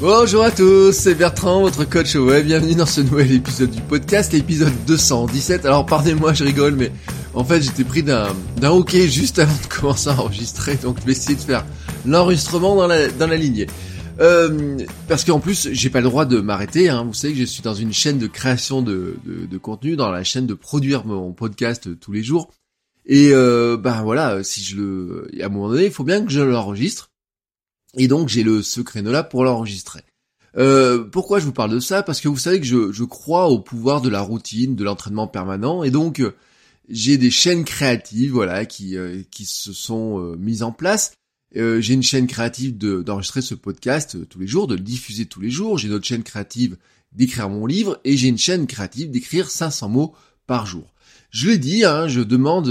Bonjour à tous, c'est Bertrand, votre coach web. Bienvenue dans ce nouvel épisode du podcast, l'épisode 217. Alors pardonnez-moi, je rigole, mais en fait j'étais pris d'un hockey juste avant de commencer à enregistrer, donc je vais essayer de faire l'enregistrement dans la dans la lignée. Euh, parce qu'en plus, j'ai pas le droit de m'arrêter. Hein. Vous savez que je suis dans une chaîne de création de contenu, dans la chaîne de produire mon podcast tous les jours. Et euh, ben voilà, si je le, à un moment donné, il faut bien que je l'enregistre. Et donc j'ai le ce créneau-là pour l'enregistrer. Euh, pourquoi je vous parle de ça? Parce que vous savez que je, crois au pouvoir de la routine, de l'entraînement permanent, et donc euh, j'ai des chaînes créatives, voilà, qui euh, qui se sont mises en place. J'ai une chaîne créative de, d'enregistrer ce podcast tous les jours, de le diffuser tous les jours. J'ai une autre chaîne créative d'écrire mon livre, et j'ai une chaîne créative d'écrire 500 mots par jour. Je l'ai dit, hein, je demande,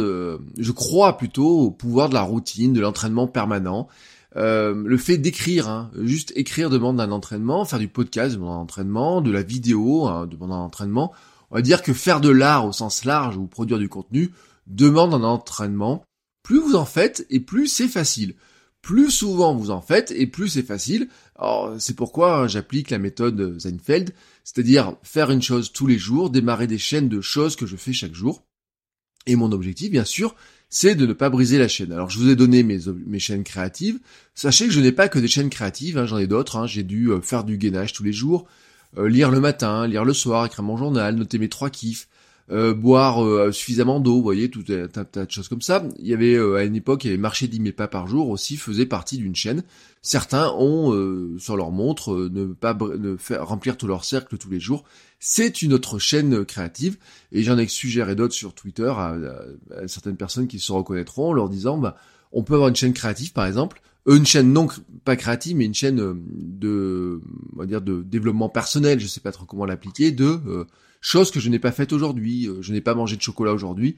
je crois plutôt au pouvoir de la routine, de l'entraînement permanent. Euh, le fait d'écrire, hein, juste écrire demande un entraînement, faire du podcast demande un entraînement, de la vidéo hein, demande un entraînement. On va dire que faire de l'art au sens large ou produire du contenu demande un entraînement. Plus vous en faites et plus c'est facile. Plus souvent vous en faites et plus c'est facile. C'est pourquoi j'applique la méthode Seinfeld, c'est-à-dire faire une chose tous les jours, démarrer des chaînes de choses que je fais chaque jour. Et mon objectif, bien sûr, c'est de ne pas briser la chaîne. Alors je vous ai donné mes, chaînes créatives. Sachez que je n'ai pas que des chaînes créatives, hein, j'en ai d'autres. Hein. J'ai dû euh, faire du gainage tous les jours, euh, lire le matin, lire le soir, écrire mon journal, noter mes trois kiffs, euh, boire suffisamment d'eau, vous voyez, tout un tas de choses comme ça. Il y avait à une époque, il y avait marché 10 000 pas par jour aussi, faisait partie d'une chaîne. Certains ont sur leur montre ne pas ne remplir tout leur cercle tous les jours. C'est une autre chaîne créative et j'en ai suggéré d'autres sur Twitter à, certaines personnes qui se reconnaîtront en leur disant bah on peut avoir une chaîne créative par exemple, une chaîne non pas créative mais une chaîne de on va dire de développement personnel, je sais pas trop comment l'appliquer, de euh, choses que je n'ai pas faites aujourd'hui, je n'ai pas mangé de chocolat aujourd'hui.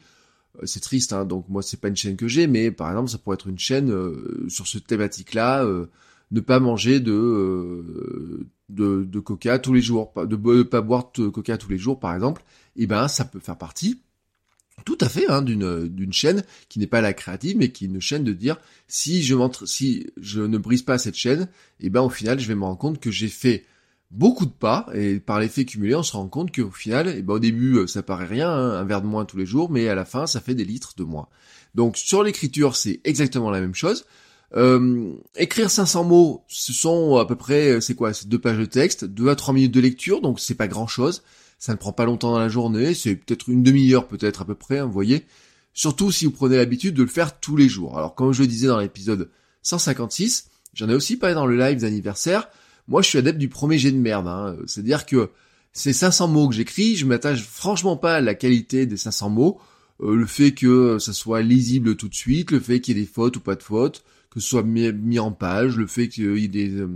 C'est triste, hein, donc moi c'est pas une chaîne que j'ai, mais par exemple ça pourrait être une chaîne euh, sur ce thématique-là, euh, ne pas manger de, euh, de, de coca tous les jours, de ne pas boire de coca tous les jours par exemple, et eh ben ça peut faire partie tout à fait hein, d'une d'une chaîne qui n'est pas la créative mais qui est une chaîne de dire si je si je ne brise pas cette chaîne et eh ben au final je vais me rendre compte que j'ai fait beaucoup de pas et par l'effet cumulé on se rend compte qu'au final eh ben au début ça paraît rien hein, un verre de moins tous les jours mais à la fin ça fait des litres de moins donc sur l'écriture c'est exactement la même chose euh, écrire 500 mots, ce sont à peu près, c'est quoi, c'est deux pages de texte, deux à trois minutes de lecture, donc c'est pas grand chose. Ça ne prend pas longtemps dans la journée, c'est peut-être une demi-heure peut-être à peu près, hein, vous voyez. Surtout si vous prenez l'habitude de le faire tous les jours. Alors comme je le disais dans l'épisode 156, j'en ai aussi parlé dans le live d'anniversaire, moi je suis adepte du premier jet de merde. Hein. C'est-à-dire que ces 500 mots que j'écris, je m'attache franchement pas à la qualité des 500 mots, euh, le fait que ça soit lisible tout de suite, le fait qu'il y ait des fautes ou pas de fautes, que ce soit mis, en page, le fait qu'il y ait des euh,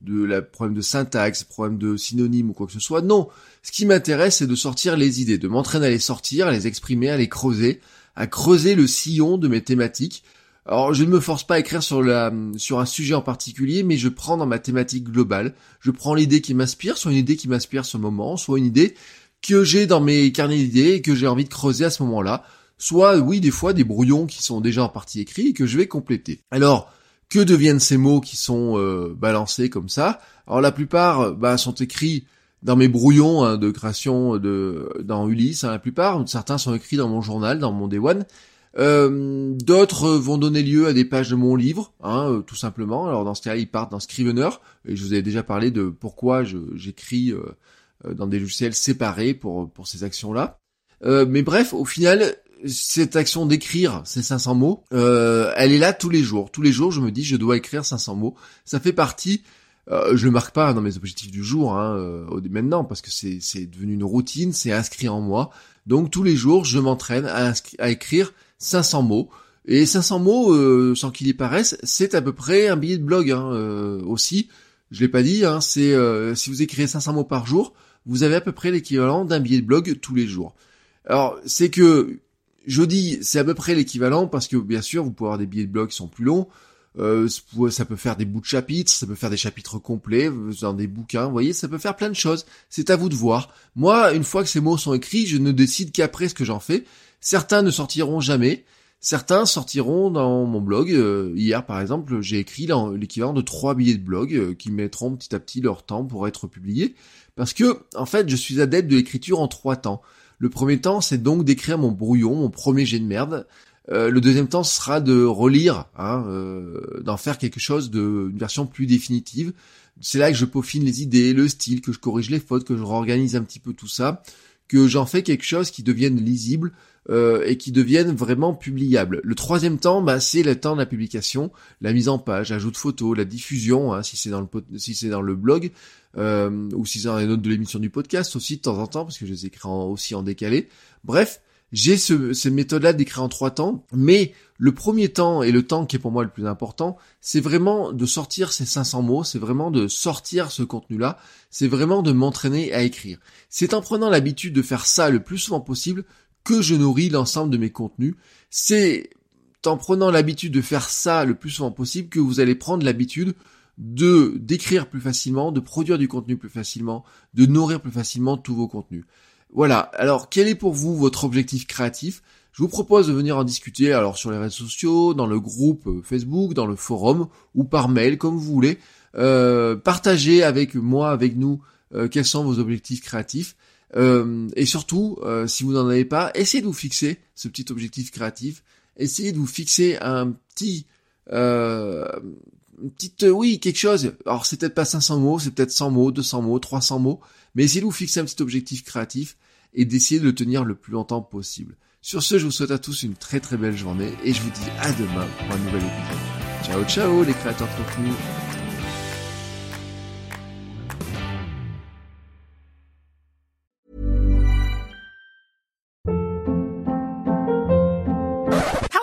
de la problème de syntaxe, problème de synonyme ou quoi que ce soit. Non, ce qui m'intéresse, c'est de sortir les idées, de m'entraîner à les sortir, à les exprimer, à les creuser, à creuser le sillon de mes thématiques. Alors, je ne me force pas à écrire sur un sujet en particulier, mais je prends dans ma thématique globale. Je prends l'idée qui m'inspire, soit une idée qui m'inspire ce moment, soit une idée que j'ai dans mes carnets d'idées et que j'ai envie de creuser à ce moment-là soit oui des fois des brouillons qui sont déjà en partie écrits et que je vais compléter. Alors que deviennent ces mots qui sont euh, balancés comme ça? Alors la plupart bah, sont écrits dans mes brouillons hein, de création dans Ulysse, hein, la plupart, certains sont écrits dans mon journal, dans mon Day One. Euh, d'autres vont donner lieu à des pages de mon livre, hein, euh, tout simplement. Alors dans ce cas, ils partent dans Scrivener, et je vous avais déjà parlé de pourquoi j'écris dans des logiciels séparés pour pour ces actions-là. mais bref, au final, cette action d'écrire ces 500 mots, euh, elle est là tous les jours. Tous les jours, je me dis, je dois écrire 500 mots. Ça fait partie. Euh, je le marque pas dans mes objectifs du jour, hein, euh, maintenant, parce que c'est, devenu une routine, c'est inscrit en moi. Donc tous les jours, je m'entraîne à, à écrire 500 mots. Et 500 mots, sans qu'il y paraisse, c'est à peu près un billet de blog hein, aussi. je l'ai pas dit, hein, c'est euh, si vous écrivez 500 mots par jour, vous avez à peu près l'équivalent d'un billet de blog tous les jours. Alors, c'est que je dis c'est à peu près l'équivalent parce que bien sûr, vous pouvez avoir des billets de blog qui sont plus longs. Euh, ça peut faire des bouts de chapitres, ça peut faire des chapitres complets dans des bouquins, vous voyez, ça peut faire plein de choses. C'est à vous de voir. Moi, une fois que ces mots sont écrits, je ne décide qu'après ce que j'en fais. Certains ne sortiront jamais. Certains sortiront dans mon blog. Euh, hier, par exemple, j'ai écrit l'équivalent de trois billets de blog euh, qui mettront petit à petit leur temps pour être publiés. Parce que, en fait, je suis adepte de l'écriture en trois temps. Le premier temps, c'est donc d'écrire mon brouillon, mon premier jet de merde. Euh, le deuxième temps sera de relire, hein, d'en faire quelque chose de version plus définitive. C'est là que je peaufine les idées, le style, que je corrige les fautes, que je réorganise un petit peu tout ça, que j'en fais quelque chose qui devienne lisible, euh, et qui deviennent vraiment publiables. Le troisième temps, bah, c'est le temps de la publication, la mise en page, ajout de photos, la diffusion, hein, si c'est dans le si c'est dans le blog euh, ou si c'est dans les notes de l'émission du podcast aussi de temps en temps parce que je les écris aussi en décalé. Bref, j'ai ce, cette méthode-là d'écrire en trois temps, mais le premier temps et le temps qui est pour moi le plus important, c'est vraiment de sortir ces 500 mots, c'est vraiment de sortir ce contenu-là, c'est vraiment de m'entraîner à écrire. C'est en prenant l'habitude de faire ça le plus souvent possible que je nourris l'ensemble de mes contenus. C'est en prenant l'habitude de faire ça le plus souvent possible que vous allez prendre l'habitude de d'écrire plus facilement, de produire du contenu plus facilement, de nourrir plus facilement tous vos contenus. Voilà. Alors, quel est pour vous votre objectif créatif? Je vous propose de venir en discuter alors sur les réseaux sociaux, dans le groupe euh, Facebook, dans le forum ou par mail, comme vous voulez. Euh, partagez avec moi, avec nous, euh, quels sont vos objectifs créatifs. Euh, et surtout, euh, si vous n'en avez pas, essayez de vous fixer ce petit objectif créatif. Essayez de vous fixer un petit, euh, une petite, oui, quelque chose. Alors c'est peut-être pas 500 mots, c'est peut-être 100 mots, 200 mots, 300 mots, mais essayez de vous fixer un petit objectif créatif et d'essayer de le tenir le plus longtemps possible. Sur ce, je vous souhaite à tous une très très belle journée et je vous dis à demain pour un nouvel épisode. Ciao ciao les créateurs trop cool.